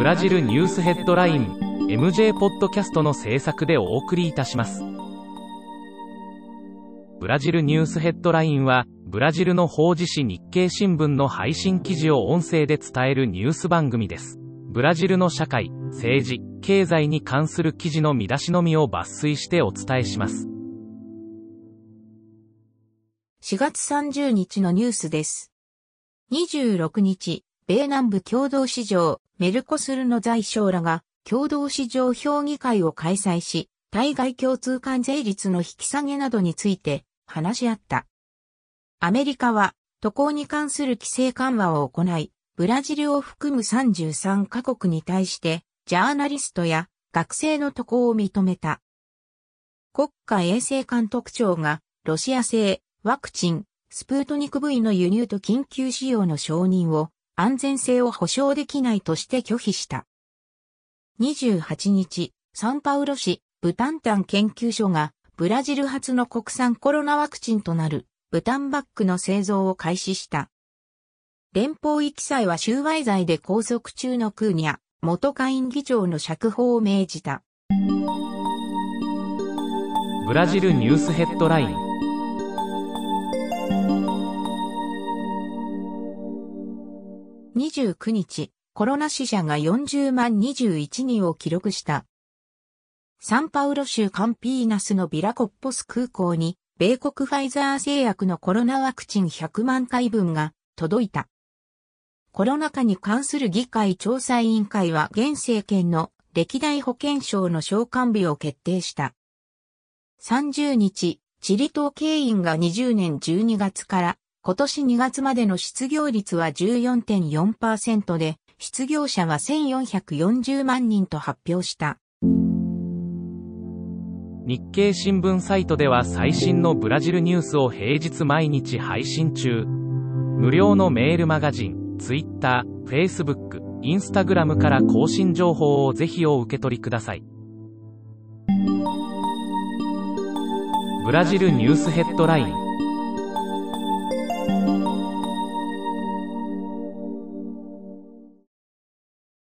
ブラジルニュースヘッドライン MJ ポッドキャストの制作でお送りいたします。ブラジルニュースヘッドラインは、ブラジルの法事紙日経新聞の配信記事を音声で伝えるニュース番組です。ブラジルの社会、政治、経済に関する記事の見出しのみを抜粋してお伝えします。4月30日のニュースです。26日、米南部共同市場、メルコスルの財相らが、共同市場評議会を開催し、対外共通関税率の引き下げなどについて話し合った。アメリカは渡航に関する規制緩和を行い、ブラジルを含む33カ国に対して、ジャーナリストや学生の渡航を認めた。国家衛生監督庁がロシア製ワクチン、スプートニク V の輸入と緊急使用の承認を安全性を保証できないとして拒否した。28日、サンパウロ市ブタンタン研究所がブラジル初の国産コロナワクチンとなるブタンバックの製造を開始した。連邦遺棄祭は収賄罪で拘束中のクーニャ、元下院議長の釈放を命じた。ブラジルニュースヘッドライン29日、コロナ死者が40万21人を記録した。サンパウロ州カンピーナスのビラコッポス空港に、米国ファイザー製薬のコロナワクチン100万回分が届いた。コロナ禍に関する議会調査委員会は現政権の歴代保健省の召喚日を決定した。30日、チリ島経員が20年12月から今年2月までの失業率は14.4%で、失業者は1440万人と発表した。日経新聞サイトでは最新のブラジルニュースを平日毎日配信中。無料のメールマガジン、Twitter、Facebook、Instagram から更新情報をぜひお受け取りください。ブラジルニュースヘッドライン